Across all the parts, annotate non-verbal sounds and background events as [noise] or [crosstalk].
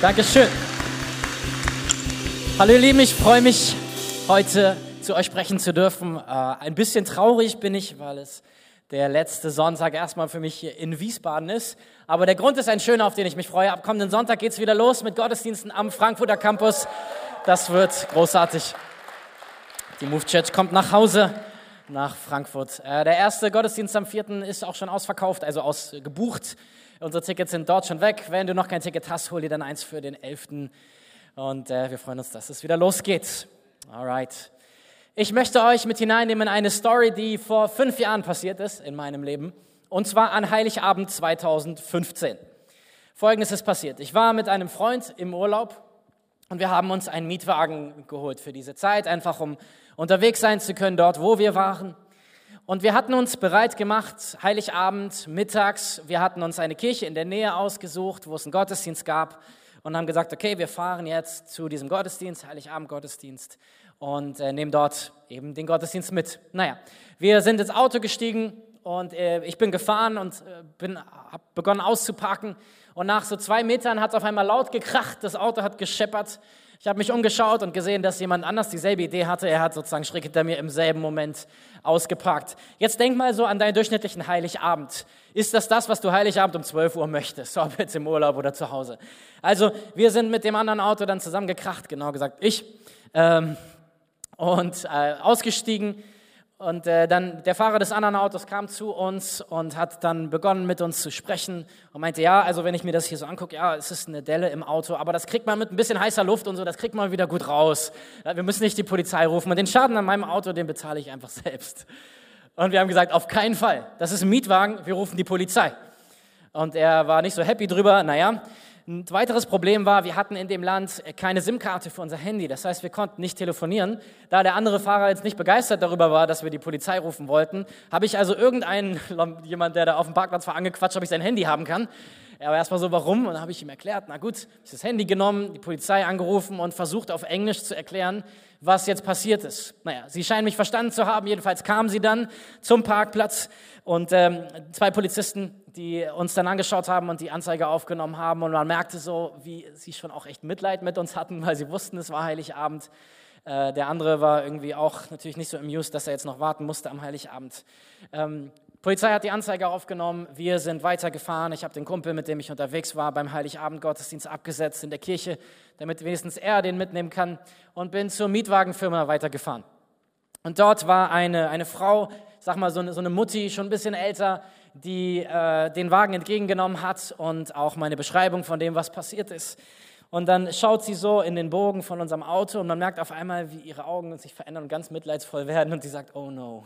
Dankeschön. Hallo ihr Lieben, ich freue mich heute zu euch sprechen zu dürfen. Äh, ein bisschen traurig bin ich, weil es der letzte Sonntag erstmal für mich hier in Wiesbaden ist. Aber der Grund ist ein schöner, auf den ich mich freue. Ab kommenden Sonntag geht es wieder los mit Gottesdiensten am Frankfurter Campus. Das wird großartig. Die Move Church kommt nach Hause nach Frankfurt. Äh, der erste Gottesdienst am 4. ist auch schon ausverkauft, also ausgebucht. Unsere Tickets sind dort schon weg. Wenn du noch kein Ticket hast, hol dir dann eins für den 11. Und äh, wir freuen uns, dass es wieder losgeht. Alright. Ich möchte euch mit hineinnehmen in eine Story, die vor fünf Jahren passiert ist in meinem Leben. Und zwar an Heiligabend 2015. Folgendes ist passiert. Ich war mit einem Freund im Urlaub und wir haben uns einen Mietwagen geholt für diese Zeit, einfach um unterwegs sein zu können dort, wo wir waren. Und wir hatten uns bereit gemacht, Heiligabend, mittags, wir hatten uns eine Kirche in der Nähe ausgesucht, wo es einen Gottesdienst gab und haben gesagt, okay, wir fahren jetzt zu diesem Gottesdienst, Heiligabend-Gottesdienst und äh, nehmen dort eben den Gottesdienst mit. Naja, wir sind ins Auto gestiegen und äh, ich bin gefahren und äh, habe begonnen auszupacken und nach so zwei Metern hat es auf einmal laut gekracht, das Auto hat gescheppert ich habe mich umgeschaut und gesehen, dass jemand anders dieselbe Idee hatte. Er hat sozusagen schräg hinter mir im selben Moment ausgepackt. Jetzt denk mal so an deinen durchschnittlichen Heiligabend. Ist das das, was du Heiligabend um 12 Uhr möchtest, [laughs] ob jetzt im Urlaub oder zu Hause? Also wir sind mit dem anderen Auto dann zusammengekracht, genau gesagt ich, ähm, und äh, ausgestiegen und äh, dann der Fahrer des anderen Autos kam zu uns und hat dann begonnen mit uns zu sprechen und meinte, ja, also wenn ich mir das hier so angucke, ja, es ist eine Delle im Auto, aber das kriegt man mit ein bisschen heißer Luft und so, das kriegt man wieder gut raus. Wir müssen nicht die Polizei rufen und den Schaden an meinem Auto, den bezahle ich einfach [laughs] selbst. Und wir haben gesagt, auf keinen Fall. Das ist ein Mietwagen, wir rufen die Polizei. Und er war nicht so happy drüber, naja. Ein weiteres Problem war, wir hatten in dem Land keine SIM-Karte für unser Handy. Das heißt, wir konnten nicht telefonieren. Da der andere Fahrer jetzt nicht begeistert darüber war, dass wir die Polizei rufen wollten, habe ich also irgendeinen, [laughs] jemand, der da auf dem Parkplatz war, angequatscht, ob ich sein Handy haben kann. Er war erstmal so, warum? Und dann habe ich ihm erklärt, na gut, ich das Handy genommen, die Polizei angerufen und versucht auf Englisch zu erklären, was jetzt passiert ist. Naja, sie scheinen mich verstanden zu haben. Jedenfalls kamen sie dann zum Parkplatz und ähm, zwei Polizisten die uns dann angeschaut haben und die Anzeige aufgenommen haben. Und man merkte so, wie sie schon auch echt Mitleid mit uns hatten, [laughs] weil sie wussten, es war Heiligabend. Äh, der andere war irgendwie auch natürlich nicht so amused, dass er jetzt noch warten musste am Heiligabend. Ähm, Polizei hat die Anzeige aufgenommen, wir sind weitergefahren. Ich habe den Kumpel, mit dem ich unterwegs war, beim Heiligabend-Gottesdienst abgesetzt in der Kirche, damit wenigstens er den mitnehmen kann und bin zur Mietwagenfirma weitergefahren. Und dort war eine, eine Frau, sag mal so eine, so eine Mutti, schon ein bisschen älter, die äh, den Wagen entgegengenommen hat und auch meine Beschreibung von dem, was passiert ist. Und dann schaut sie so in den Bogen von unserem Auto und man merkt auf einmal, wie ihre Augen sich verändern und ganz mitleidsvoll werden und sie sagt, oh no.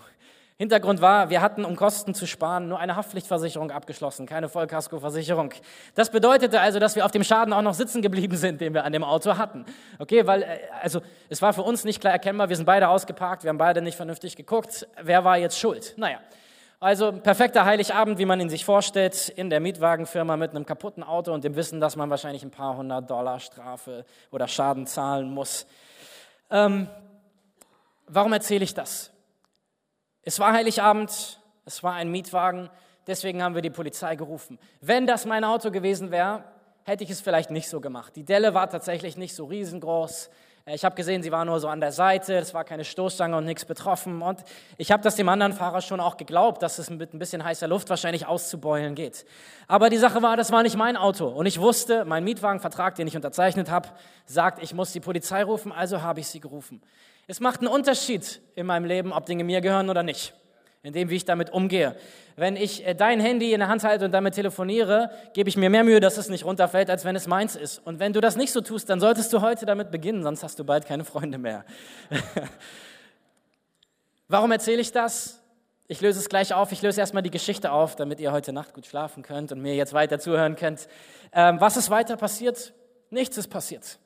Hintergrund war, wir hatten, um Kosten zu sparen, nur eine Haftpflichtversicherung abgeschlossen, keine Vollkaskoversicherung. Das bedeutete also, dass wir auf dem Schaden auch noch sitzen geblieben sind, den wir an dem Auto hatten. Okay, weil, äh, also, es war für uns nicht klar erkennbar, wir sind beide ausgeparkt, wir haben beide nicht vernünftig geguckt, wer war jetzt schuld? Naja, also perfekter Heiligabend, wie man ihn sich vorstellt, in der Mietwagenfirma mit einem kaputten Auto und dem Wissen, dass man wahrscheinlich ein paar hundert Dollar Strafe oder Schaden zahlen muss. Ähm, warum erzähle ich das? Es war Heiligabend, es war ein Mietwagen, deswegen haben wir die Polizei gerufen. Wenn das mein Auto gewesen wäre, hätte ich es vielleicht nicht so gemacht. Die Delle war tatsächlich nicht so riesengroß. Äh, ich habe gesehen, sie war nur so an der Seite, es war keine Stoßstange und nichts betroffen. Und ich habe das dem anderen Fahrer schon auch geglaubt, dass es mit ein bisschen heißer Luft wahrscheinlich auszubeulen geht. Aber die Sache war, das war nicht mein Auto. Und ich wusste, mein Mietwagenvertrag, den ich unterzeichnet habe, sagt, ich muss die Polizei rufen, also habe ich sie gerufen. Es macht einen Unterschied in meinem Leben, ob Dinge mir gehören oder nicht in dem, wie ich damit umgehe. Wenn ich äh, dein Handy in der Hand halte und damit telefoniere, gebe ich mir mehr Mühe, dass es nicht runterfällt, als wenn es meins ist. Und wenn du das nicht so tust, dann solltest du heute damit beginnen, sonst hast du bald keine Freunde mehr. [laughs] Warum erzähle ich das? Ich löse es gleich auf. Ich löse erstmal die Geschichte auf, damit ihr heute Nacht gut schlafen könnt und mir jetzt weiter zuhören könnt. Ähm, was ist weiter passiert? Nichts ist passiert.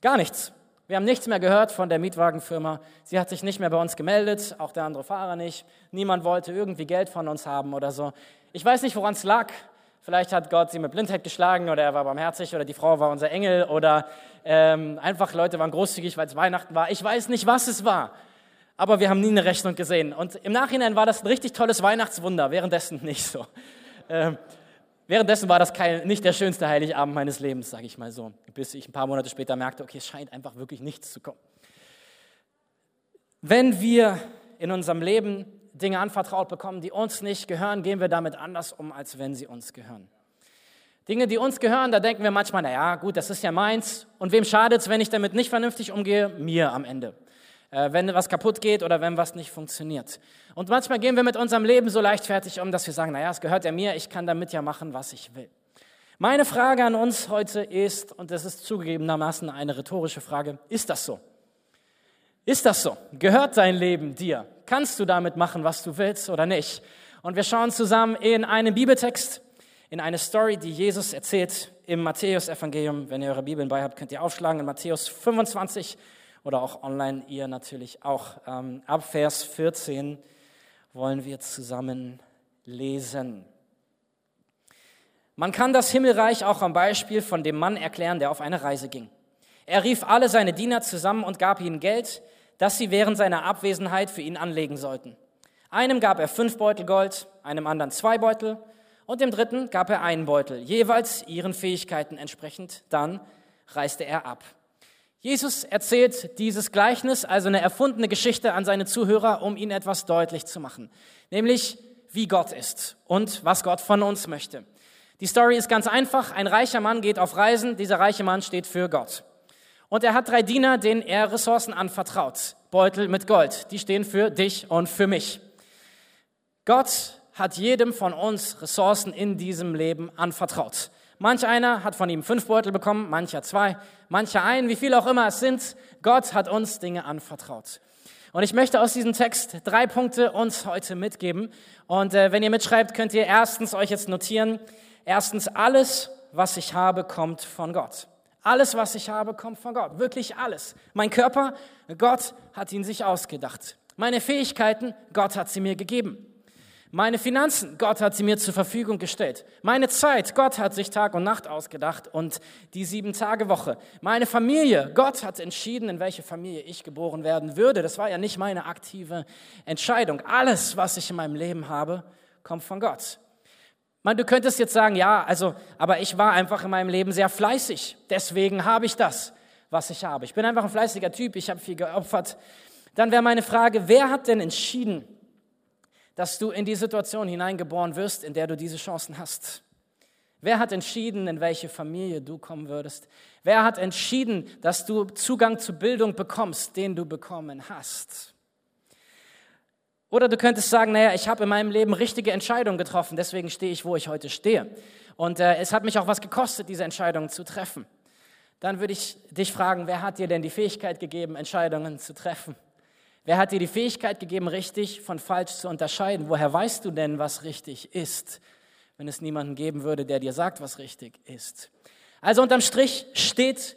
Gar nichts. Wir haben nichts mehr gehört von der Mietwagenfirma. Sie hat sich nicht mehr bei uns gemeldet, auch der andere Fahrer nicht. Niemand wollte irgendwie Geld von uns haben oder so. Ich weiß nicht, woran es lag. Vielleicht hat Gott sie mit Blindheit geschlagen oder er war barmherzig oder die Frau war unser Engel oder ähm, einfach Leute waren großzügig, weil es Weihnachten war. Ich weiß nicht, was es war. Aber wir haben nie eine Rechnung gesehen. Und im Nachhinein war das ein richtig tolles Weihnachtswunder, währenddessen nicht so. Ähm, Währenddessen war das kein, nicht der schönste Heiligabend meines Lebens, sage ich mal so, bis ich ein paar Monate später merkte, okay, es scheint einfach wirklich nichts zu kommen. Wenn wir in unserem Leben Dinge anvertraut bekommen, die uns nicht gehören, gehen wir damit anders um, als wenn sie uns gehören. Dinge, die uns gehören, da denken wir manchmal, na ja, gut, das ist ja meins. Und wem schadet es, wenn ich damit nicht vernünftig umgehe? Mir am Ende. Äh, wenn was kaputt geht oder wenn was nicht funktioniert. Und manchmal gehen wir mit unserem Leben so leichtfertig um, dass wir sagen, na ja, es gehört ja mir, ich kann damit ja machen, was ich will. Meine Frage an uns heute ist, und das ist zugegebenermaßen eine rhetorische Frage, ist das so? Ist das so? Gehört dein Leben dir? Kannst du damit machen, was du willst oder nicht? Und wir schauen zusammen in einen Bibeltext, in eine Story, die Jesus erzählt im Matthäus-Evangelium. Wenn ihr eure Bibeln bei habt, könnt ihr aufschlagen in Matthäus 25 oder auch online ihr natürlich auch. Ähm, ab Vers 14 wollen wir zusammen lesen. Man kann das Himmelreich auch am Beispiel von dem Mann erklären, der auf eine Reise ging. Er rief alle seine Diener zusammen und gab ihnen Geld, das sie während seiner Abwesenheit für ihn anlegen sollten. Einem gab er fünf Beutel Gold, einem anderen zwei Beutel und dem dritten gab er einen Beutel, jeweils ihren Fähigkeiten entsprechend. Dann reiste er ab. Jesus erzählt dieses Gleichnis, also eine erfundene Geschichte an seine Zuhörer, um ihnen etwas deutlich zu machen, nämlich wie Gott ist und was Gott von uns möchte. Die Story ist ganz einfach. Ein reicher Mann geht auf Reisen. Dieser reiche Mann steht für Gott. Und er hat drei Diener, denen er Ressourcen anvertraut. Beutel mit Gold. Die stehen für dich und für mich. Gott hat jedem von uns Ressourcen in diesem Leben anvertraut. Manch einer hat von ihm fünf Beutel bekommen, mancher zwei, mancher ein, wie viel auch immer es sind. Gott hat uns Dinge anvertraut. Und ich möchte aus diesem Text drei Punkte uns heute mitgeben. Und äh, wenn ihr mitschreibt, könnt ihr erstens euch jetzt notieren. Erstens, alles, was ich habe, kommt von Gott. Alles, was ich habe, kommt von Gott. Wirklich alles. Mein Körper, Gott hat ihn sich ausgedacht. Meine Fähigkeiten, Gott hat sie mir gegeben. Meine Finanzen, Gott hat sie mir zur Verfügung gestellt. Meine Zeit, Gott hat sich Tag und Nacht ausgedacht und die sieben Tage Woche. Meine Familie, Gott hat entschieden, in welche Familie ich geboren werden würde. Das war ja nicht meine aktive Entscheidung. Alles, was ich in meinem Leben habe, kommt von Gott. Man, du könntest jetzt sagen, ja, also, aber ich war einfach in meinem Leben sehr fleißig. Deswegen habe ich das, was ich habe. Ich bin einfach ein fleißiger Typ. Ich habe viel geopfert. Dann wäre meine Frage, wer hat denn entschieden, dass du in die Situation hineingeboren wirst, in der du diese Chancen hast? Wer hat entschieden, in welche Familie du kommen würdest? Wer hat entschieden, dass du Zugang zu Bildung bekommst, den du bekommen hast? Oder du könntest sagen, naja, ich habe in meinem Leben richtige Entscheidungen getroffen, deswegen stehe ich, wo ich heute stehe. Und äh, es hat mich auch was gekostet, diese Entscheidungen zu treffen. Dann würde ich dich fragen, wer hat dir denn die Fähigkeit gegeben, Entscheidungen zu treffen? Wer hat dir die Fähigkeit gegeben, richtig von falsch zu unterscheiden? Woher weißt du denn, was richtig ist, wenn es niemanden geben würde, der dir sagt, was richtig ist? Also unterm Strich steht,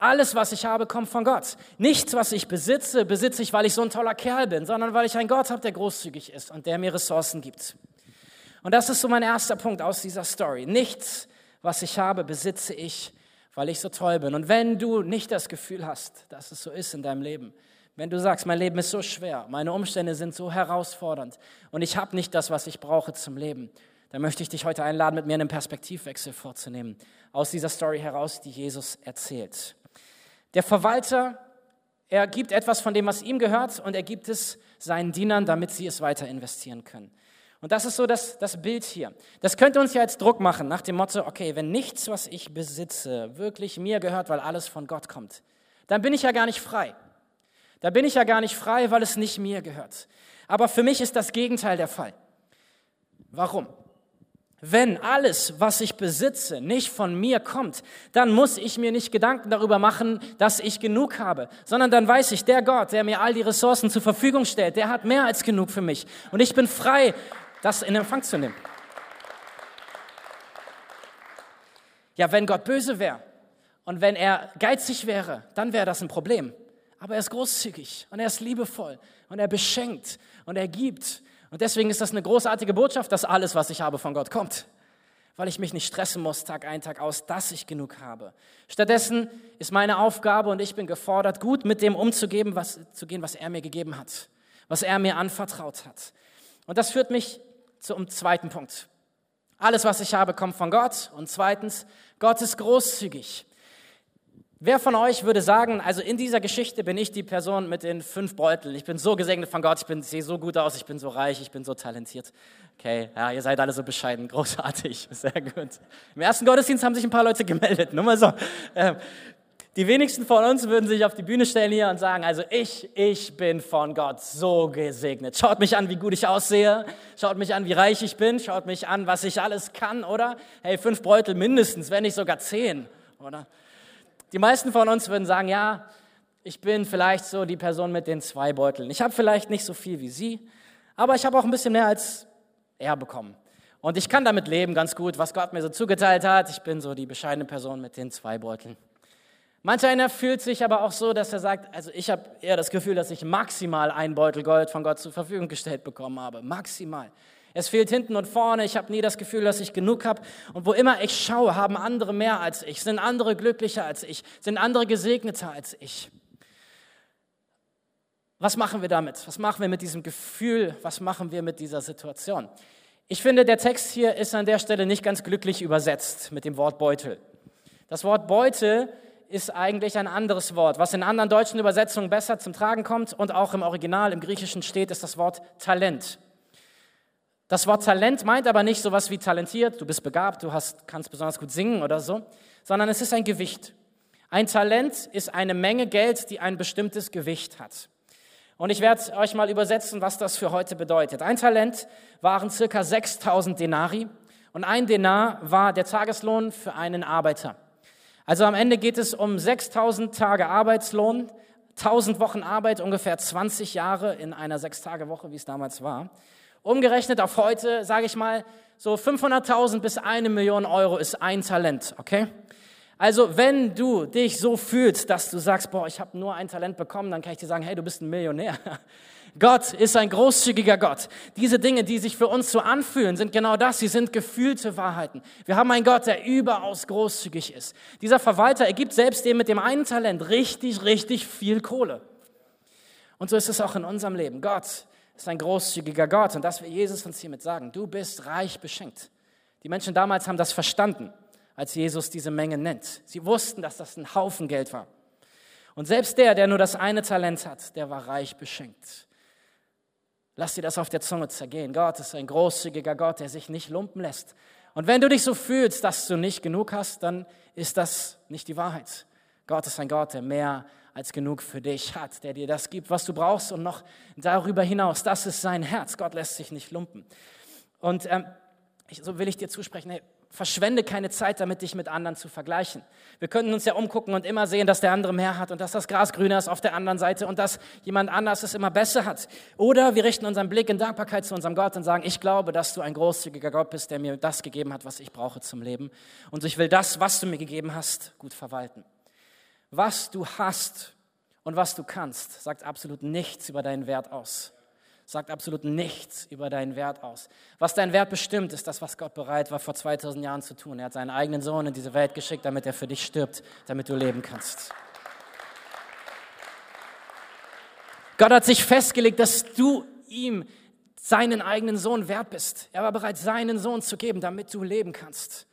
alles, was ich habe, kommt von Gott. Nichts, was ich besitze, besitze ich, weil ich so ein toller Kerl bin, sondern weil ich einen Gott habe, der großzügig ist und der mir Ressourcen gibt. Und das ist so mein erster Punkt aus dieser Story. Nichts, was ich habe, besitze ich, weil ich so toll bin. Und wenn du nicht das Gefühl hast, dass es so ist in deinem Leben, wenn du sagst, mein Leben ist so schwer, meine Umstände sind so herausfordernd und ich habe nicht das, was ich brauche zum Leben, dann möchte ich dich heute einladen, mit mir einen Perspektivwechsel vorzunehmen, aus dieser Story heraus, die Jesus erzählt. Der Verwalter, er gibt etwas von dem, was ihm gehört, und er gibt es seinen Dienern, damit sie es weiter investieren können. Und das ist so das, das Bild hier. Das könnte uns ja jetzt Druck machen, nach dem Motto, okay, wenn nichts, was ich besitze, wirklich mir gehört, weil alles von Gott kommt, dann bin ich ja gar nicht frei. Da bin ich ja gar nicht frei, weil es nicht mir gehört. Aber für mich ist das Gegenteil der Fall. Warum? Wenn alles, was ich besitze, nicht von mir kommt, dann muss ich mir nicht Gedanken darüber machen, dass ich genug habe, sondern dann weiß ich, der Gott, der mir all die Ressourcen zur Verfügung stellt, der hat mehr als genug für mich. Und ich bin frei, das in Empfang zu nehmen. Ja, wenn Gott böse wäre und wenn er geizig wäre, dann wäre das ein Problem. Aber er ist großzügig und er ist liebevoll und er beschenkt und er gibt. Und deswegen ist das eine großartige Botschaft, dass alles, was ich habe, von Gott kommt. Weil ich mich nicht stressen muss, Tag ein, Tag aus, dass ich genug habe. Stattdessen ist meine Aufgabe und ich bin gefordert, gut mit dem umzugehen, was, zu gehen, was er mir gegeben hat, was er mir anvertraut hat. Und das führt mich zum zweiten Punkt. Alles, was ich habe, kommt von Gott. Und zweitens, Gott ist großzügig. Wer von euch würde sagen, also in dieser Geschichte bin ich die Person mit den fünf Beuteln. Ich bin so gesegnet von Gott, ich bin, sehe so gut aus, ich bin so reich, ich bin so talentiert. Okay, ja, ihr seid alle so bescheiden, [laughs] großartig, sehr gut. Im ersten Gottesdienst haben sich ein paar Leute gemeldet, nur mal so. Ähm, die wenigsten von uns würden sich auf die Bühne stellen hier und sagen, also ich, ich bin von Gott so gesegnet. Schaut mich an, wie gut ich aussehe. Schaut mich an, wie reich ich bin. Schaut mich an, was ich alles kann, oder? Hey, fünf Beutel mindestens, wenn nicht sogar zehn, oder? Die meisten von uns würden sagen, ja, ich bin vielleicht so die Person mit den zwei Beuteln. Ich habe vielleicht nicht so viel wie Sie, aber ich habe auch ein bisschen mehr als er bekommen. Und ich kann damit leben ganz gut, was Gott mir so zugeteilt hat. Ich bin so die bescheidene Person mit den zwei Beuteln. Manch einer fühlt sich aber auch so, dass er sagt, also ich habe eher das Gefühl, dass ich maximal einen Beutel Gold von Gott zur Verfügung gestellt bekommen habe. Maximal. Es fehlt hinten und vorne. Ich habe nie das Gefühl, dass ich genug habe. Und wo immer ich schaue, haben andere mehr als ich, sind andere glücklicher als ich, sind andere gesegneter als ich. Was machen wir damit? Was machen wir mit diesem Gefühl? Was machen wir mit dieser Situation? Ich finde, der Text hier ist an der Stelle nicht ganz glücklich übersetzt mit dem Wort Beutel. Das Wort Beutel ist eigentlich ein anderes Wort. Was in anderen deutschen Übersetzungen besser zum Tragen kommt und auch im Original, im Griechischen steht, ist das Wort Talent. Das Wort Talent meint aber nicht sowas wie talentiert, du bist begabt, du hast, kannst besonders gut singen oder so, sondern es ist ein Gewicht. Ein Talent ist eine Menge Geld, die ein bestimmtes Gewicht hat. Und ich werde euch mal übersetzen, was das für heute bedeutet. Ein Talent waren circa 6000 Denari und ein Denar war der Tageslohn für einen Arbeiter. Also am Ende geht es um 6000 Tage Arbeitslohn, 1000 Wochen Arbeit, ungefähr 20 Jahre in einer Sechstagewoche, wie es damals war. Umgerechnet auf heute, sage ich mal, so 500.000 bis eine Million Euro ist ein Talent, okay? Also wenn du dich so fühlst, dass du sagst, boah, ich habe nur ein Talent bekommen, dann kann ich dir sagen, hey, du bist ein Millionär. [laughs] Gott ist ein großzügiger Gott. Diese Dinge, die sich für uns so anfühlen, sind genau das. Sie sind gefühlte Wahrheiten. Wir haben einen Gott, der überaus großzügig ist. Dieser Verwalter ergibt selbst dem mit dem einen Talent richtig, richtig viel Kohle. Und so ist es auch in unserem Leben. Gott ist ein großzügiger Gott und das will Jesus uns hiermit sagen. Du bist reich beschenkt. Die Menschen damals haben das verstanden, als Jesus diese Menge nennt. Sie wussten, dass das ein Haufen Geld war. Und selbst der, der nur das eine Talent hat, der war reich beschenkt. Lass dir das auf der Zunge zergehen. Gott ist ein großzügiger Gott, der sich nicht lumpen lässt. Und wenn du dich so fühlst, dass du nicht genug hast, dann ist das nicht die Wahrheit. Gott ist ein Gott, der mehr als genug für dich hat, der dir das gibt, was du brauchst und noch darüber hinaus. Das ist sein Herz. Gott lässt sich nicht lumpen. Und ähm, so will ich dir zusprechen, hey, verschwende keine Zeit damit, dich mit anderen zu vergleichen. Wir könnten uns ja umgucken und immer sehen, dass der andere mehr hat und dass das Gras grüner ist auf der anderen Seite und dass jemand anders es immer besser hat. Oder wir richten unseren Blick in Dankbarkeit zu unserem Gott und sagen, ich glaube, dass du ein großzügiger Gott bist, der mir das gegeben hat, was ich brauche zum Leben. Und ich will das, was du mir gegeben hast, gut verwalten. Was du hast und was du kannst, sagt absolut nichts über deinen Wert aus. Sagt absolut nichts über deinen Wert aus. Was dein Wert bestimmt, ist das, was Gott bereit war, vor 2000 Jahren zu tun. Er hat seinen eigenen Sohn in diese Welt geschickt, damit er für dich stirbt, damit du leben kannst. Gott hat sich festgelegt, dass du ihm seinen eigenen Sohn wert bist. Er war bereit, seinen Sohn zu geben, damit du leben kannst.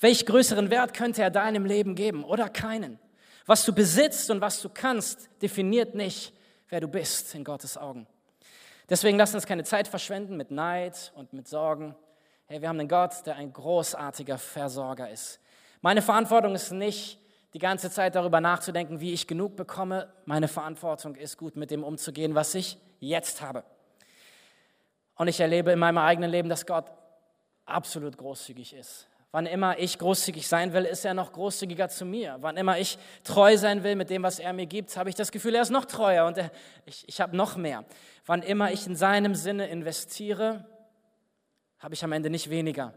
Welch größeren Wert könnte er deinem Leben geben oder keinen? Was du besitzt und was du kannst, definiert nicht, wer du bist in Gottes Augen. Deswegen lass uns keine Zeit verschwenden mit Neid und mit Sorgen. Hey, wir haben einen Gott, der ein großartiger Versorger ist. Meine Verantwortung ist nicht, die ganze Zeit darüber nachzudenken, wie ich genug bekomme. Meine Verantwortung ist, gut mit dem umzugehen, was ich jetzt habe. Und ich erlebe in meinem eigenen Leben, dass Gott absolut großzügig ist. Wann immer ich großzügig sein will, ist er noch großzügiger zu mir. Wann immer ich treu sein will mit dem, was er mir gibt, habe ich das Gefühl, er ist noch treuer und er, ich, ich habe noch mehr. Wann immer ich in seinem Sinne investiere, habe ich am Ende nicht weniger.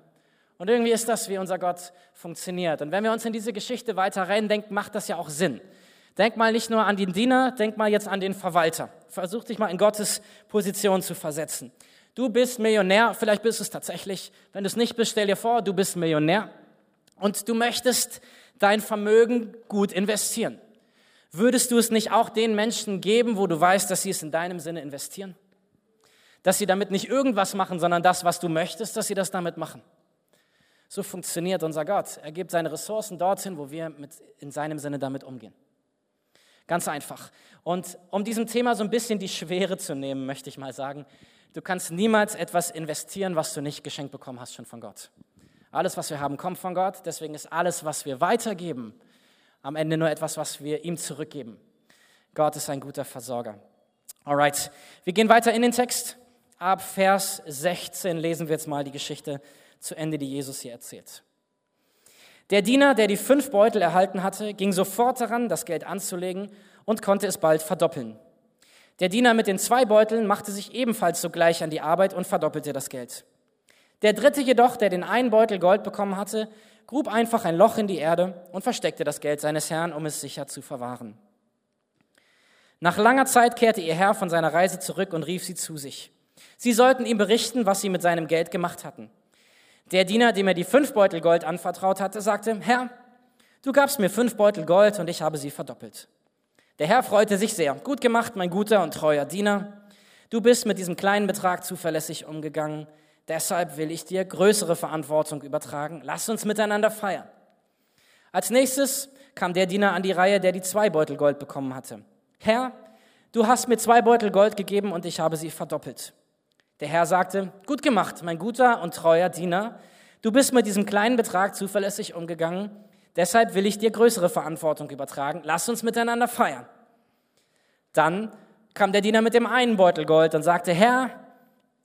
Und irgendwie ist das, wie unser Gott funktioniert. Und wenn wir uns in diese Geschichte weiter reindenken, macht das ja auch Sinn. Denk mal nicht nur an den Diener, denk mal jetzt an den Verwalter. Versuch dich mal in Gottes Position zu versetzen. Du bist Millionär, vielleicht bist du es tatsächlich. Wenn du es nicht bist, stell dir vor, du bist Millionär und du möchtest dein Vermögen gut investieren. Würdest du es nicht auch den Menschen geben, wo du weißt, dass sie es in deinem Sinne investieren? Dass sie damit nicht irgendwas machen, sondern das, was du möchtest, dass sie das damit machen. So funktioniert unser Gott. Er gibt seine Ressourcen dorthin, wo wir mit, in seinem Sinne damit umgehen. Ganz einfach. Und um diesem Thema so ein bisschen die Schwere zu nehmen, möchte ich mal sagen, du kannst niemals etwas investieren, was du nicht geschenkt bekommen hast, schon von Gott. Alles, was wir haben, kommt von Gott. Deswegen ist alles, was wir weitergeben, am Ende nur etwas, was wir ihm zurückgeben. Gott ist ein guter Versorger. Alright, wir gehen weiter in den Text. Ab Vers 16 lesen wir jetzt mal die Geschichte zu Ende, die Jesus hier erzählt. Der Diener, der die fünf Beutel erhalten hatte, ging sofort daran, das Geld anzulegen und konnte es bald verdoppeln. Der Diener mit den zwei Beuteln machte sich ebenfalls sogleich an die Arbeit und verdoppelte das Geld. Der dritte jedoch, der den einen Beutel Gold bekommen hatte, grub einfach ein Loch in die Erde und versteckte das Geld seines Herrn, um es sicher zu verwahren. Nach langer Zeit kehrte ihr Herr von seiner Reise zurück und rief sie zu sich. Sie sollten ihm berichten, was sie mit seinem Geld gemacht hatten. Der Diener, dem er die fünf Beutel Gold anvertraut hatte, sagte, Herr, du gabst mir fünf Beutel Gold und ich habe sie verdoppelt. Der Herr freute sich sehr. Gut gemacht, mein guter und treuer Diener. Du bist mit diesem kleinen Betrag zuverlässig umgegangen. Deshalb will ich dir größere Verantwortung übertragen. Lass uns miteinander feiern. Als nächstes kam der Diener an die Reihe, der die zwei Beutel Gold bekommen hatte. Herr, du hast mir zwei Beutel Gold gegeben und ich habe sie verdoppelt. Der Herr sagte, gut gemacht, mein guter und treuer Diener. Du bist mit diesem kleinen Betrag zuverlässig umgegangen. Deshalb will ich dir größere Verantwortung übertragen. Lass uns miteinander feiern. Dann kam der Diener mit dem einen Beutel Gold und sagte, Herr,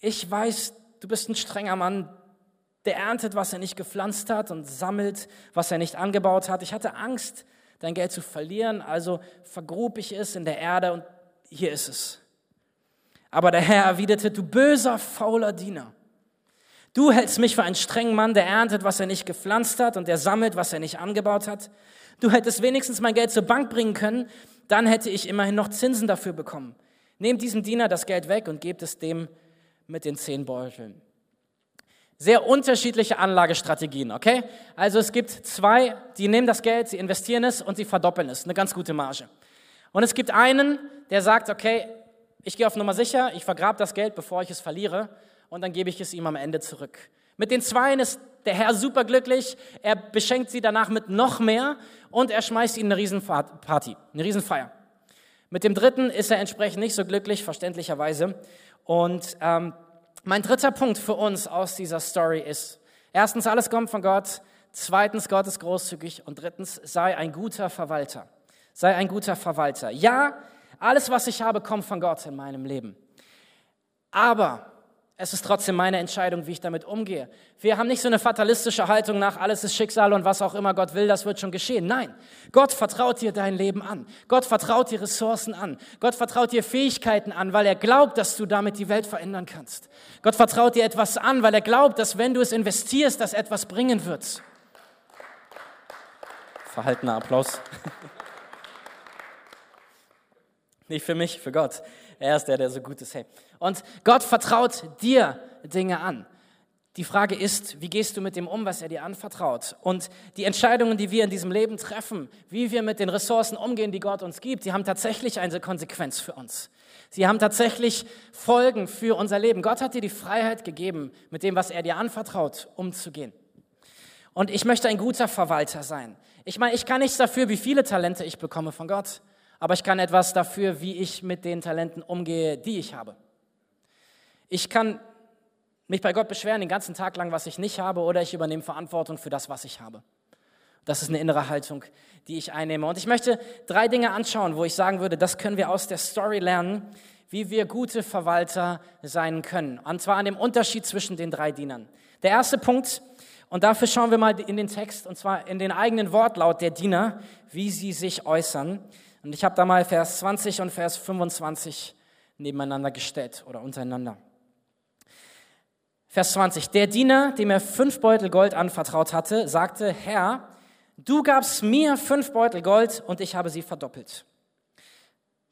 ich weiß, du bist ein strenger Mann, der erntet, was er nicht gepflanzt hat und sammelt, was er nicht angebaut hat. Ich hatte Angst, dein Geld zu verlieren, also vergrub ich es in der Erde und hier ist es. Aber der Herr erwiderte, du böser, fauler Diener. Du hältst mich für einen strengen Mann, der erntet, was er nicht gepflanzt hat und der sammelt, was er nicht angebaut hat. Du hättest wenigstens mein Geld zur Bank bringen können, dann hätte ich immerhin noch Zinsen dafür bekommen. Nehmt diesem Diener das Geld weg und gebt es dem mit den zehn Beuteln. Sehr unterschiedliche Anlagestrategien, okay? Also es gibt zwei, die nehmen das Geld, sie investieren es und sie verdoppeln es. Eine ganz gute Marge. Und es gibt einen, der sagt, okay, ich gehe auf Nummer sicher, ich vergrabe das Geld, bevor ich es verliere und dann gebe ich es ihm am Ende zurück. Mit den Zweien ist der Herr superglücklich, er beschenkt sie danach mit noch mehr und er schmeißt ihnen eine Riesenparty, eine Riesenfeier. Mit dem Dritten ist er entsprechend nicht so glücklich, verständlicherweise. Und ähm, mein dritter Punkt für uns aus dieser Story ist, erstens, alles kommt von Gott, zweitens, Gott ist großzügig und drittens, sei ein guter Verwalter. Sei ein guter Verwalter. Ja, alles, was ich habe, kommt von Gott in meinem Leben. Aber es ist trotzdem meine Entscheidung, wie ich damit umgehe. Wir haben nicht so eine fatalistische Haltung nach, alles ist Schicksal und was auch immer Gott will, das wird schon geschehen. Nein, Gott vertraut dir dein Leben an. Gott vertraut dir Ressourcen an. Gott vertraut dir Fähigkeiten an, weil er glaubt, dass du damit die Welt verändern kannst. Gott vertraut dir etwas an, weil er glaubt, dass wenn du es investierst, das etwas bringen wird. Verhaltener Applaus. [laughs] Nicht für mich, für Gott. Er ist der, der so gut ist. Hey. Und Gott vertraut dir Dinge an. Die Frage ist, wie gehst du mit dem um, was er dir anvertraut? Und die Entscheidungen, die wir in diesem Leben treffen, wie wir mit den Ressourcen umgehen, die Gott uns gibt, die haben tatsächlich eine Konsequenz für uns. Sie haben tatsächlich Folgen für unser Leben. Gott hat dir die Freiheit gegeben, mit dem, was er dir anvertraut, umzugehen. Und ich möchte ein guter Verwalter sein. Ich meine, ich kann nichts dafür, wie viele Talente ich bekomme von Gott aber ich kann etwas dafür, wie ich mit den Talenten umgehe, die ich habe. Ich kann mich bei Gott beschweren den ganzen Tag lang, was ich nicht habe, oder ich übernehme Verantwortung für das, was ich habe. Das ist eine innere Haltung, die ich einnehme. Und ich möchte drei Dinge anschauen, wo ich sagen würde, das können wir aus der Story lernen, wie wir gute Verwalter sein können. Und zwar an dem Unterschied zwischen den drei Dienern. Der erste Punkt, und dafür schauen wir mal in den Text, und zwar in den eigenen Wortlaut der Diener, wie sie sich äußern. Und ich habe da mal Vers 20 und Vers 25 nebeneinander gestellt oder untereinander. Vers 20. Der Diener, dem er fünf Beutel Gold anvertraut hatte, sagte, Herr, du gabst mir fünf Beutel Gold und ich habe sie verdoppelt.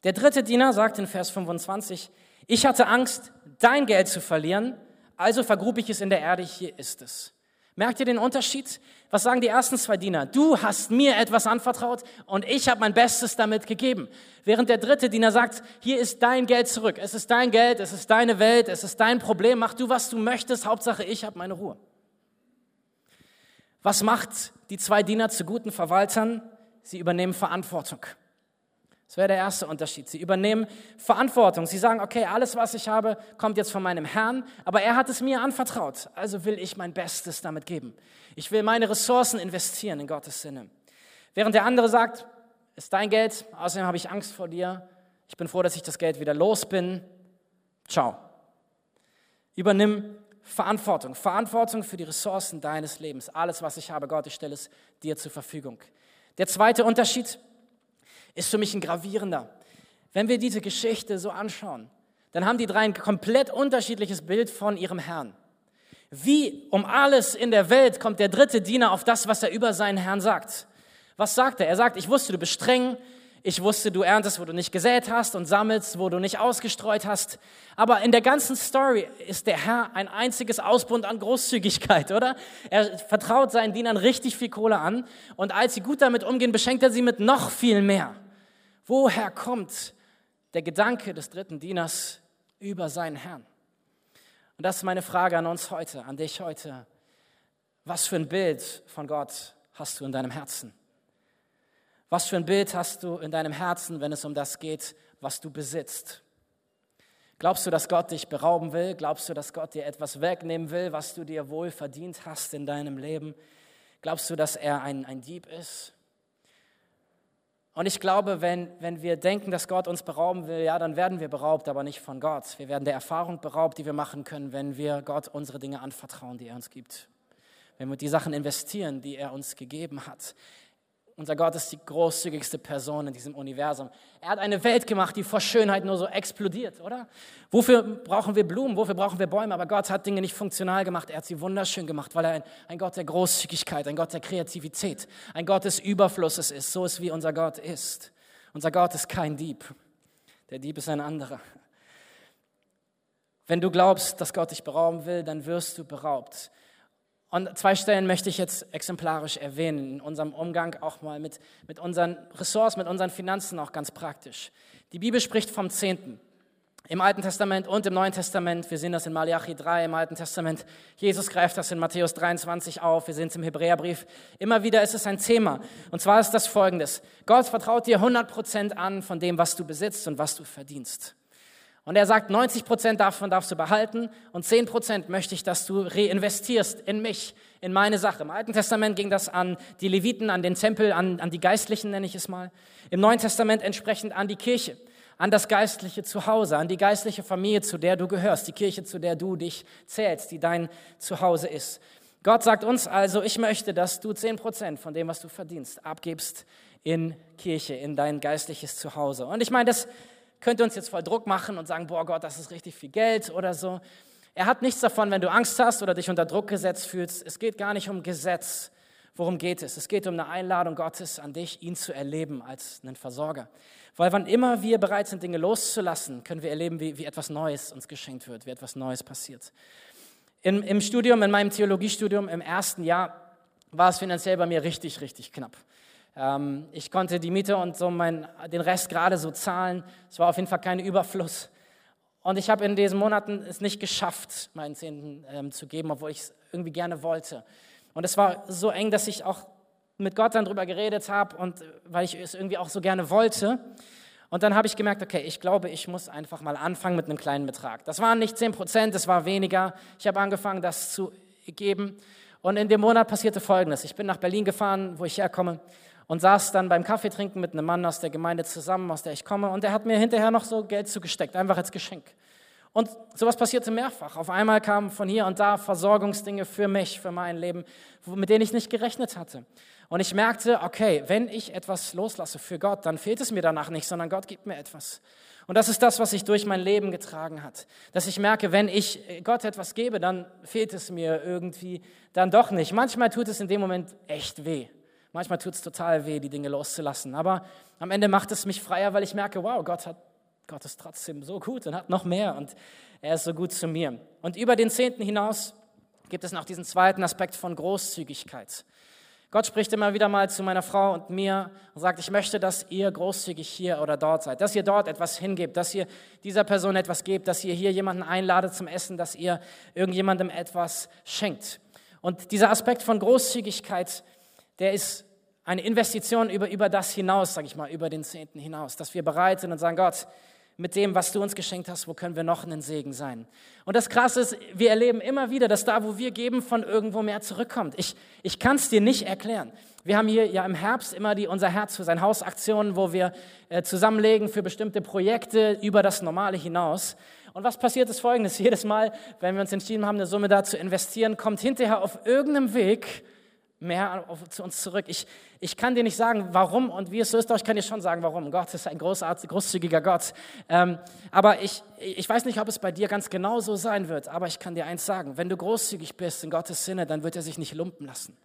Der dritte Diener sagt in Vers 25, ich hatte Angst, dein Geld zu verlieren, also vergrub ich es in der Erde, hier ist es. Merkt ihr den Unterschied? Was sagen die ersten zwei Diener? Du hast mir etwas anvertraut und ich habe mein Bestes damit gegeben. Während der dritte Diener sagt, hier ist dein Geld zurück. Es ist dein Geld, es ist deine Welt, es ist dein Problem. Mach du, was du möchtest. Hauptsache, ich habe meine Ruhe. Was macht die zwei Diener zu guten Verwaltern? Sie übernehmen Verantwortung. Das wäre der erste Unterschied. Sie übernehmen Verantwortung. Sie sagen, okay, alles, was ich habe, kommt jetzt von meinem Herrn, aber er hat es mir anvertraut. Also will ich mein Bestes damit geben. Ich will meine Ressourcen investieren in Gottes Sinne. Während der andere sagt, ist dein Geld, außerdem habe ich Angst vor dir. Ich bin froh, dass ich das Geld wieder los bin. Ciao. Übernimm Verantwortung. Verantwortung für die Ressourcen deines Lebens. Alles, was ich habe, Gott, ich stelle es dir zur Verfügung. Der zweite Unterschied ist für mich ein gravierender. Wenn wir diese Geschichte so anschauen, dann haben die drei ein komplett unterschiedliches Bild von ihrem Herrn. Wie um alles in der Welt kommt der dritte Diener auf das, was er über seinen Herrn sagt? Was sagt er? Er sagt, ich wusste, du bist streng, ich wusste, du erntest, wo du nicht gesät hast und sammelst, wo du nicht ausgestreut hast. Aber in der ganzen Story ist der Herr ein einziges Ausbund an Großzügigkeit, oder? Er vertraut seinen Dienern richtig viel Kohle an und als sie gut damit umgehen, beschenkt er sie mit noch viel mehr. Woher kommt der Gedanke des dritten Dieners über seinen Herrn? Und das ist meine Frage an uns heute, an dich heute. Was für ein Bild von Gott hast du in deinem Herzen? Was für ein Bild hast du in deinem Herzen, wenn es um das geht, was du besitzt? Glaubst du, dass Gott dich berauben will? Glaubst du, dass Gott dir etwas wegnehmen will, was du dir wohl verdient hast in deinem Leben? Glaubst du, dass er ein, ein Dieb ist? Und ich glaube, wenn, wenn wir denken, dass Gott uns berauben will, ja, dann werden wir beraubt, aber nicht von Gott. Wir werden der Erfahrung beraubt, die wir machen können, wenn wir Gott unsere Dinge anvertrauen, die er uns gibt. Wenn wir die Sachen investieren, die er uns gegeben hat. Unser Gott ist die großzügigste Person in diesem Universum. Er hat eine Welt gemacht, die vor Schönheit nur so explodiert, oder? Wofür brauchen wir Blumen? Wofür brauchen wir Bäume? Aber Gott hat Dinge nicht funktional gemacht. Er hat sie wunderschön gemacht, weil er ein, ein Gott der Großzügigkeit, ein Gott der Kreativität, ein Gott des Überflusses ist. So ist wie unser Gott ist. Unser Gott ist kein Dieb. Der Dieb ist ein anderer. Wenn du glaubst, dass Gott dich berauben will, dann wirst du beraubt. Und zwei Stellen möchte ich jetzt exemplarisch erwähnen, in unserem Umgang auch mal mit, mit unseren Ressorts, mit unseren Finanzen auch ganz praktisch. Die Bibel spricht vom Zehnten. Im Alten Testament und im Neuen Testament, wir sehen das in Malachi 3 im Alten Testament, Jesus greift das in Matthäus 23 auf, wir sehen es im Hebräerbrief. Immer wieder ist es ein Thema. Und zwar ist das folgendes. Gott vertraut dir 100 Prozent an von dem, was du besitzt und was du verdienst. Und er sagt, 90 Prozent davon darfst du behalten und 10 Prozent möchte ich, dass du reinvestierst in mich, in meine Sache. Im Alten Testament ging das an die Leviten, an den Tempel, an, an die Geistlichen nenne ich es mal. Im Neuen Testament entsprechend an die Kirche, an das geistliche Zuhause, an die geistliche Familie, zu der du gehörst, die Kirche, zu der du dich zählst, die dein Zuhause ist. Gott sagt uns also, ich möchte, dass du 10 Prozent von dem, was du verdienst, abgibst in Kirche, in dein geistliches Zuhause. Und ich meine, das könnte uns jetzt voll Druck machen und sagen, boah Gott, das ist richtig viel Geld oder so. Er hat nichts davon, wenn du Angst hast oder dich unter Druck gesetzt fühlst. Es geht gar nicht um Gesetz. Worum geht es? Es geht um eine Einladung Gottes an dich, ihn zu erleben als einen Versorger. Weil wann immer wir bereit sind, Dinge loszulassen, können wir erleben, wie, wie etwas Neues uns geschenkt wird, wie etwas Neues passiert. In, Im Studium, in meinem Theologiestudium im ersten Jahr, war es finanziell bei mir richtig, richtig knapp. Ähm, ich konnte die Miete und so mein, den Rest gerade so zahlen. Es war auf jeden Fall kein Überfluss. Und ich habe in diesen Monaten es nicht geschafft, meinen Zehnten ähm, zu geben, obwohl ich es irgendwie gerne wollte. Und es war so eng, dass ich auch mit Gott dann drüber geredet habe und äh, weil ich es irgendwie auch so gerne wollte. Und dann habe ich gemerkt, okay, ich glaube, ich muss einfach mal anfangen mit einem kleinen Betrag. Das waren nicht 10 Prozent, das war weniger. Ich habe angefangen, das zu geben. Und in dem Monat passierte Folgendes. Ich bin nach Berlin gefahren, wo ich herkomme und saß dann beim Kaffeetrinken mit einem Mann aus der Gemeinde zusammen, aus der ich komme, und der hat mir hinterher noch so Geld zugesteckt, einfach als Geschenk. Und sowas passierte mehrfach. Auf einmal kamen von hier und da Versorgungsdinge für mich, für mein Leben, mit denen ich nicht gerechnet hatte. Und ich merkte, okay, wenn ich etwas loslasse für Gott, dann fehlt es mir danach nicht, sondern Gott gibt mir etwas. Und das ist das, was sich durch mein Leben getragen hat. Dass ich merke, wenn ich Gott etwas gebe, dann fehlt es mir irgendwie dann doch nicht. Manchmal tut es in dem Moment echt weh. Manchmal tut es total weh, die Dinge loszulassen. Aber am Ende macht es mich freier, weil ich merke, wow, Gott, hat, Gott ist trotzdem so gut und hat noch mehr und er ist so gut zu mir. Und über den Zehnten hinaus gibt es noch diesen zweiten Aspekt von Großzügigkeit. Gott spricht immer wieder mal zu meiner Frau und mir und sagt, ich möchte, dass ihr großzügig hier oder dort seid, dass ihr dort etwas hingebt, dass ihr dieser Person etwas gebt, dass ihr hier jemanden einladet zum Essen, dass ihr irgendjemandem etwas schenkt. Und dieser Aspekt von Großzügigkeit, der ist eine Investition über, über das hinaus, sage ich mal, über den Zehnten hinaus, dass wir bereit sind und sagen, Gott, mit dem, was du uns geschenkt hast, wo können wir noch ein Segen sein? Und das Krasse ist, wir erleben immer wieder, dass da, wo wir geben, von irgendwo mehr zurückkommt. Ich, ich kann es dir nicht erklären. Wir haben hier ja im Herbst immer die Unser Herz für sein Haus Aktionen, wo wir äh, zusammenlegen für bestimmte Projekte über das Normale hinaus. Und was passiert ist folgendes. [laughs] Jedes Mal, wenn wir uns entschieden haben, eine Summe da zu investieren, kommt hinterher auf irgendeinem Weg mehr auf, zu uns zurück. Ich, ich kann dir nicht sagen, warum und wie es so ist, doch ich kann dir schon sagen, warum. Gott ist ein großartig, großzügiger Gott. Ähm, aber ich, ich weiß nicht, ob es bei dir ganz genau so sein wird, aber ich kann dir eins sagen, wenn du großzügig bist in Gottes Sinne, dann wird er sich nicht lumpen lassen.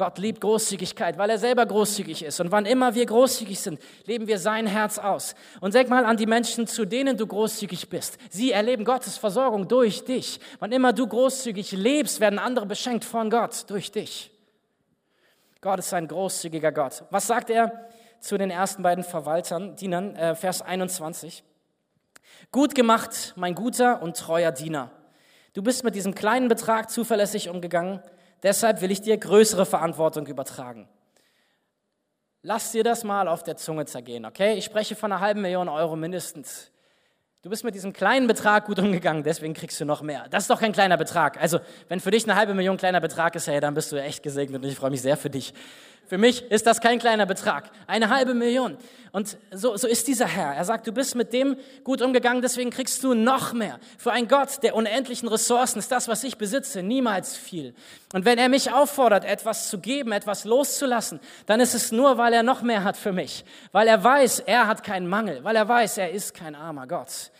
Gott liebt Großzügigkeit, weil er selber großzügig ist. Und wann immer wir großzügig sind, leben wir sein Herz aus. Und denk mal an die Menschen, zu denen du großzügig bist. Sie erleben Gottes Versorgung durch dich. Wann immer du großzügig lebst, werden andere beschenkt von Gott durch dich. Gott ist ein großzügiger Gott. Was sagt er zu den ersten beiden Verwaltern, Dienern, äh, Vers 21? Gut gemacht, mein guter und treuer Diener. Du bist mit diesem kleinen Betrag zuverlässig umgegangen, deshalb will ich dir größere Verantwortung übertragen. Lass dir das mal auf der Zunge zergehen, okay? Ich spreche von einer halben Million Euro mindestens. Du bist mit diesem kleinen Betrag gut umgegangen, deswegen kriegst du noch mehr. Das ist doch kein kleiner Betrag. Also, wenn für dich eine halbe Million kleiner Betrag ist, hey, dann bist du echt gesegnet und ich freue mich sehr für dich. Für mich ist das kein kleiner Betrag. Eine halbe Million. Und so, so ist dieser Herr. Er sagt, du bist mit dem gut umgegangen, deswegen kriegst du noch mehr. Für einen Gott der unendlichen Ressourcen ist das, was ich besitze, niemals viel. Und wenn er mich auffordert, etwas zu geben, etwas loszulassen, dann ist es nur, weil er noch mehr hat für mich. Weil er weiß, er hat keinen Mangel. Weil er weiß, er ist kein armer Gott.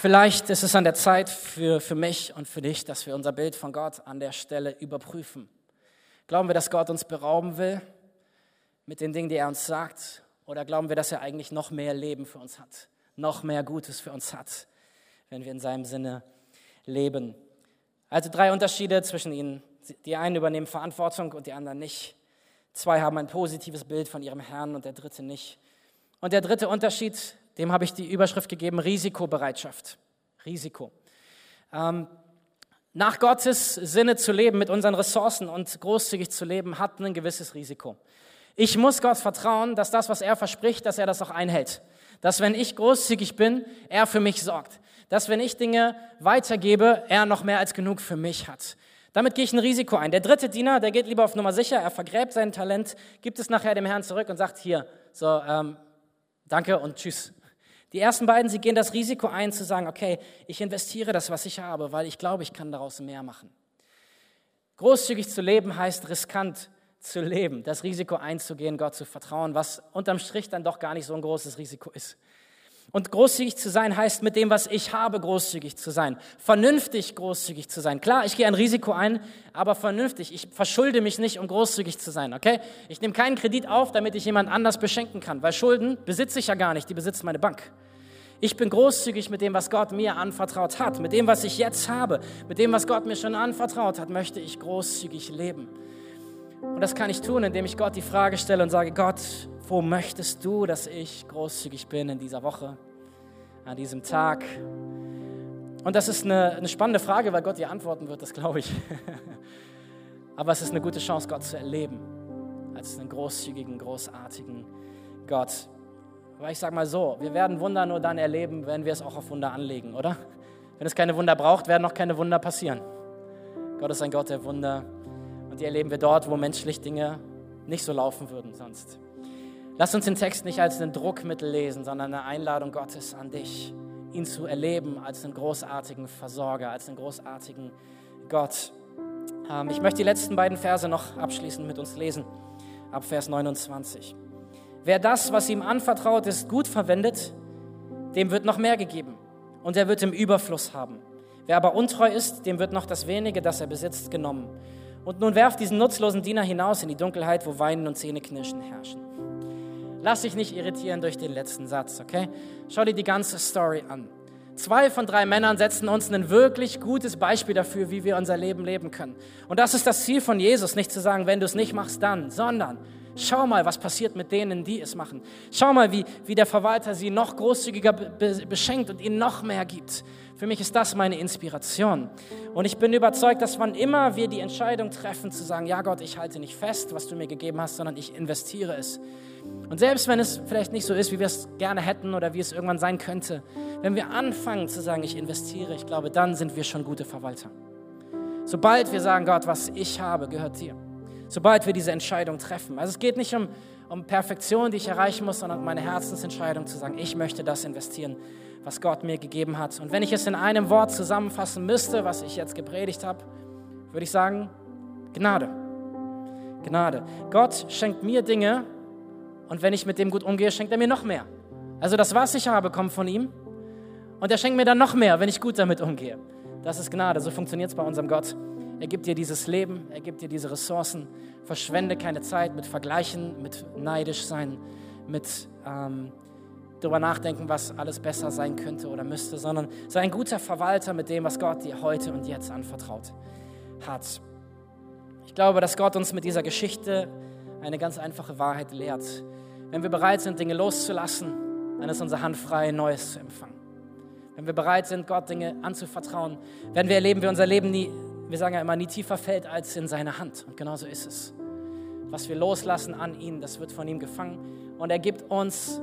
Vielleicht ist es an der Zeit für, für mich und für dich, dass wir unser Bild von Gott an der Stelle überprüfen. Glauben wir, dass Gott uns berauben will mit den Dingen, die er uns sagt? Oder glauben wir, dass er eigentlich noch mehr Leben für uns hat, noch mehr Gutes für uns hat, wenn wir in seinem Sinne leben? Also drei Unterschiede zwischen ihnen. Die einen übernehmen Verantwortung und die anderen nicht. Zwei haben ein positives Bild von ihrem Herrn und der dritte nicht. Und der dritte Unterschied dem habe ich die Überschrift gegeben, Risikobereitschaft. Risiko. Ähm, nach Gottes Sinne zu leben, mit unseren Ressourcen und großzügig zu leben, hat ein gewisses Risiko. Ich muss Gott vertrauen, dass das, was er verspricht, dass er das auch einhält. Dass wenn ich großzügig bin, er für mich sorgt. Dass wenn ich Dinge weitergebe, er noch mehr als genug für mich hat. Damit gehe ich ein Risiko ein. Der dritte Diener, der geht lieber auf Nummer sicher, er vergräbt sein Talent, gibt es nachher dem Herrn zurück und sagt, hier, so, ähm, danke und tschüss. Die ersten beiden, sie gehen das Risiko ein, zu sagen, okay, ich investiere das, was ich habe, weil ich glaube, ich kann daraus mehr machen. Großzügig zu leben heißt riskant zu leben, das Risiko einzugehen, Gott zu vertrauen, was unterm Strich dann doch gar nicht so ein großes Risiko ist. Und großzügig zu sein heißt, mit dem, was ich habe, großzügig zu sein. Vernünftig großzügig zu sein. Klar, ich gehe ein Risiko ein, aber vernünftig. Ich verschulde mich nicht, um großzügig zu sein, okay? Ich nehme keinen Kredit auf, damit ich jemand anders beschenken kann, weil Schulden besitze ich ja gar nicht, die besitzt meine Bank. Ich bin großzügig mit dem, was Gott mir anvertraut hat, mit dem, was ich jetzt habe, mit dem, was Gott mir schon anvertraut hat, möchte ich großzügig leben. Und das kann ich tun, indem ich Gott die Frage stelle und sage, Gott, wo möchtest du, dass ich großzügig bin in dieser Woche, an diesem Tag? Und das ist eine, eine spannende Frage, weil Gott dir antworten wird, das glaube ich. [laughs] Aber es ist eine gute Chance, Gott zu erleben, als einen großzügigen, großartigen Gott. Aber ich sage mal so, wir werden Wunder nur dann erleben, wenn wir es auch auf Wunder anlegen, oder? Wenn es keine Wunder braucht, werden auch keine Wunder passieren. Gott ist ein Gott der Wunder und die erleben wir dort, wo menschlich Dinge nicht so laufen würden sonst. Lass uns den Text nicht als ein Druckmittel lesen, sondern eine Einladung Gottes an dich, ihn zu erleben als einen großartigen Versorger, als einen großartigen Gott. Ähm, ich möchte die letzten beiden Verse noch abschließend mit uns lesen, ab Vers 29. Wer das, was ihm anvertraut ist, gut verwendet, dem wird noch mehr gegeben und er wird im Überfluss haben. Wer aber untreu ist, dem wird noch das wenige, das er besitzt, genommen. Und nun werft diesen nutzlosen Diener hinaus in die Dunkelheit, wo Weinen und Zähneknirschen herrschen. Lass dich nicht irritieren durch den letzten Satz, okay? Schau dir die ganze Story an. Zwei von drei Männern setzen uns ein wirklich gutes Beispiel dafür, wie wir unser Leben leben können. Und das ist das Ziel von Jesus, nicht zu sagen, wenn du es nicht machst, dann, sondern Schau mal, was passiert mit denen, die es machen. Schau mal, wie, wie der Verwalter sie noch großzügiger beschenkt und ihnen noch mehr gibt. Für mich ist das meine Inspiration. Und ich bin überzeugt, dass wann immer wir die Entscheidung treffen, zu sagen, ja Gott, ich halte nicht fest, was du mir gegeben hast, sondern ich investiere es. Und selbst wenn es vielleicht nicht so ist, wie wir es gerne hätten oder wie es irgendwann sein könnte, wenn wir anfangen zu sagen, ich investiere, ich glaube, dann sind wir schon gute Verwalter. Sobald wir sagen, Gott, was ich habe, gehört dir. Sobald wir diese Entscheidung treffen. Also es geht nicht um, um Perfektion, die ich erreichen muss, sondern um meine Herzensentscheidung zu sagen, ich möchte das investieren was Gott mir gegeben hat. Und wenn ich es in einem Wort zusammenfassen müsste, was ich jetzt gepredigt habe, würde ich sagen, Gnade. Gnade. Gott schenkt mir Dinge und wenn ich mit dem gut umgehe, schenkt er mir noch mehr. Also das, was ich habe, kommt von ihm und er schenkt mir dann noch mehr, wenn ich gut damit umgehe. Das ist Gnade, so funktioniert es bei unserem Gott. Er gibt dir dieses Leben, er gibt dir diese Ressourcen. Verschwende keine Zeit mit Vergleichen, mit neidisch sein, mit ähm, darüber nachdenken, was alles besser sein könnte oder müsste, sondern sei ein guter Verwalter mit dem, was Gott dir heute und jetzt anvertraut hat. Ich glaube, dass Gott uns mit dieser Geschichte eine ganz einfache Wahrheit lehrt. Wenn wir bereit sind, Dinge loszulassen, dann ist unsere Hand frei, Neues zu empfangen. Wenn wir bereit sind, Gott Dinge anzuvertrauen, werden wir erleben, wie unser Leben nie, wir sagen ja immer, nie tiefer fällt als in seine Hand. Und genauso ist es. Was wir loslassen an ihn, das wird von ihm gefangen. Und er gibt uns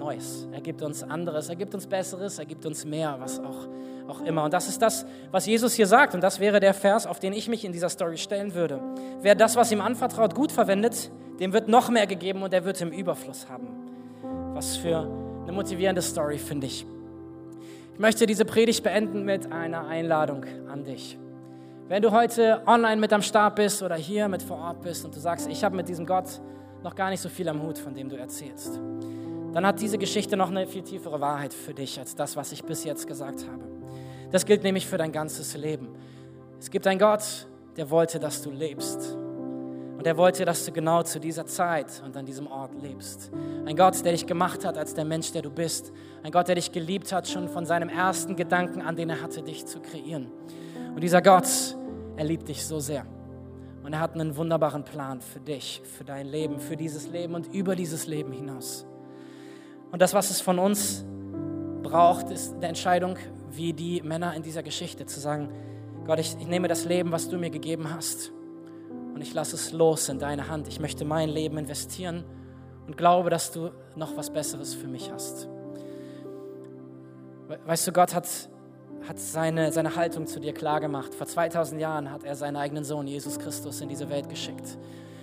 Neues. Er gibt uns anderes, er gibt uns Besseres, er gibt uns mehr, was auch, auch immer. Und das ist das, was Jesus hier sagt. Und das wäre der Vers, auf den ich mich in dieser Story stellen würde. Wer das, was ihm anvertraut, gut verwendet, dem wird noch mehr gegeben und er wird im Überfluss haben. Was für eine motivierende Story, finde ich. Ich möchte diese Predigt beenden mit einer Einladung an dich. Wenn du heute online mit am Start bist oder hier mit vor Ort bist und du sagst, ich habe mit diesem Gott noch gar nicht so viel am Hut, von dem du erzählst dann hat diese Geschichte noch eine viel tiefere Wahrheit für dich als das, was ich bis jetzt gesagt habe. Das gilt nämlich für dein ganzes Leben. Es gibt einen Gott, der wollte, dass du lebst. Und er wollte, dass du genau zu dieser Zeit und an diesem Ort lebst. Ein Gott, der dich gemacht hat als der Mensch, der du bist. Ein Gott, der dich geliebt hat, schon von seinem ersten Gedanken an, den er hatte, dich zu kreieren. Und dieser Gott, er liebt dich so sehr. Und er hat einen wunderbaren Plan für dich, für dein Leben, für dieses Leben und über dieses Leben hinaus. Und das, was es von uns braucht, ist eine Entscheidung wie die Männer in dieser Geschichte, zu sagen, Gott, ich, ich nehme das Leben, was du mir gegeben hast, und ich lasse es los in deine Hand. Ich möchte mein Leben investieren und glaube, dass du noch was Besseres für mich hast. Weißt du, Gott hat, hat seine, seine Haltung zu dir klargemacht. Vor 2000 Jahren hat er seinen eigenen Sohn Jesus Christus in diese Welt geschickt.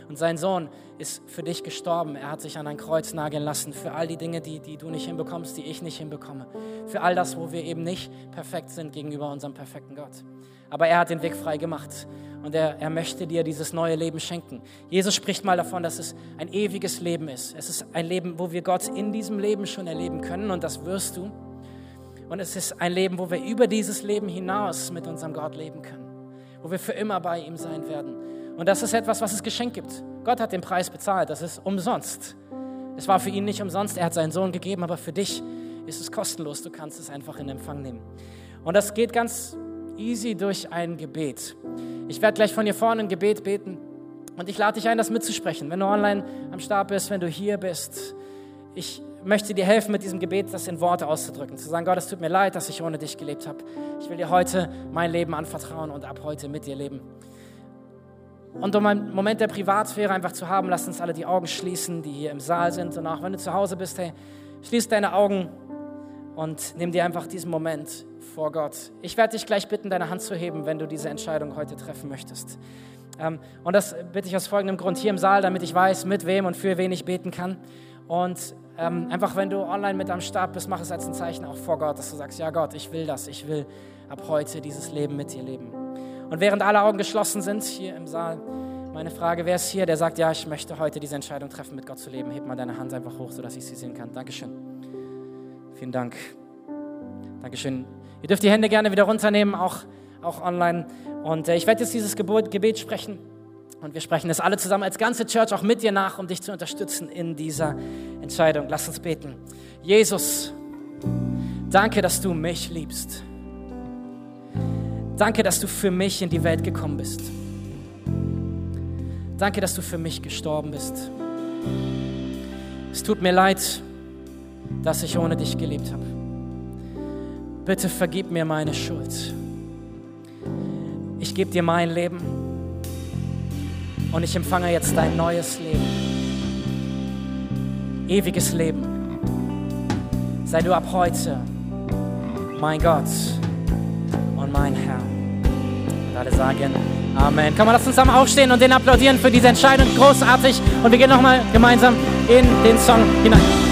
Und sein Sohn ist für dich gestorben. Er hat sich an ein Kreuz nageln lassen für all die Dinge, die, die du nicht hinbekommst, die ich nicht hinbekomme. Für all das, wo wir eben nicht perfekt sind gegenüber unserem perfekten Gott. Aber er hat den Weg frei gemacht und er, er möchte dir dieses neue Leben schenken. Jesus spricht mal davon, dass es ein ewiges Leben ist. Es ist ein Leben, wo wir Gott in diesem Leben schon erleben können und das wirst du. Und es ist ein Leben, wo wir über dieses Leben hinaus mit unserem Gott leben können, wo wir für immer bei ihm sein werden. Und das ist etwas, was es Geschenk gibt. Gott hat den Preis bezahlt, das ist umsonst. Es war für ihn nicht umsonst, er hat seinen Sohn gegeben, aber für dich ist es kostenlos, du kannst es einfach in Empfang nehmen. Und das geht ganz easy durch ein Gebet. Ich werde gleich von hier vorne ein Gebet beten und ich lade dich ein, das mitzusprechen. Wenn du online am Start bist, wenn du hier bist, ich möchte dir helfen, mit diesem Gebet das in Worte auszudrücken. Zu sagen, Gott, es tut mir leid, dass ich ohne dich gelebt habe. Ich will dir heute mein Leben anvertrauen und ab heute mit dir leben. Und um einen Moment der Privatsphäre einfach zu haben, lass uns alle die Augen schließen, die hier im Saal sind. Und auch wenn du zu Hause bist, hey, schließ deine Augen und nimm dir einfach diesen Moment vor Gott. Ich werde dich gleich bitten, deine Hand zu heben, wenn du diese Entscheidung heute treffen möchtest. Ähm, und das bitte ich aus folgendem Grund hier im Saal, damit ich weiß, mit wem und für wen ich beten kann. Und ähm, einfach, wenn du online mit am Start bist, mach es als ein Zeichen auch vor Gott, dass du sagst, ja Gott, ich will das, ich will ab heute dieses Leben mit dir leben. Und während alle Augen geschlossen sind hier im Saal, meine Frage, wer ist hier, der sagt, ja, ich möchte heute diese Entscheidung treffen, mit Gott zu leben? Heb mal deine Hand einfach hoch, sodass ich sie sehen kann. Dankeschön. Vielen Dank. Dankeschön. Ihr dürft die Hände gerne wieder runternehmen, auch, auch online. Und äh, ich werde jetzt dieses Gebet, Gebet sprechen. Und wir sprechen es alle zusammen als ganze Church auch mit dir nach, um dich zu unterstützen in dieser Entscheidung. Lass uns beten. Jesus, danke, dass du mich liebst. Danke, dass du für mich in die Welt gekommen bist. Danke, dass du für mich gestorben bist. Es tut mir leid, dass ich ohne dich gelebt habe. Bitte vergib mir meine Schuld. Ich gebe dir mein Leben und ich empfange jetzt dein neues Leben. Ewiges Leben. Sei du ab heute mein Gott und mein Herr. Und alle sagen Amen. Kann man das zusammen aufstehen und den applaudieren für diese Entscheidung? Großartig. Und wir gehen nochmal gemeinsam in den Song hinein.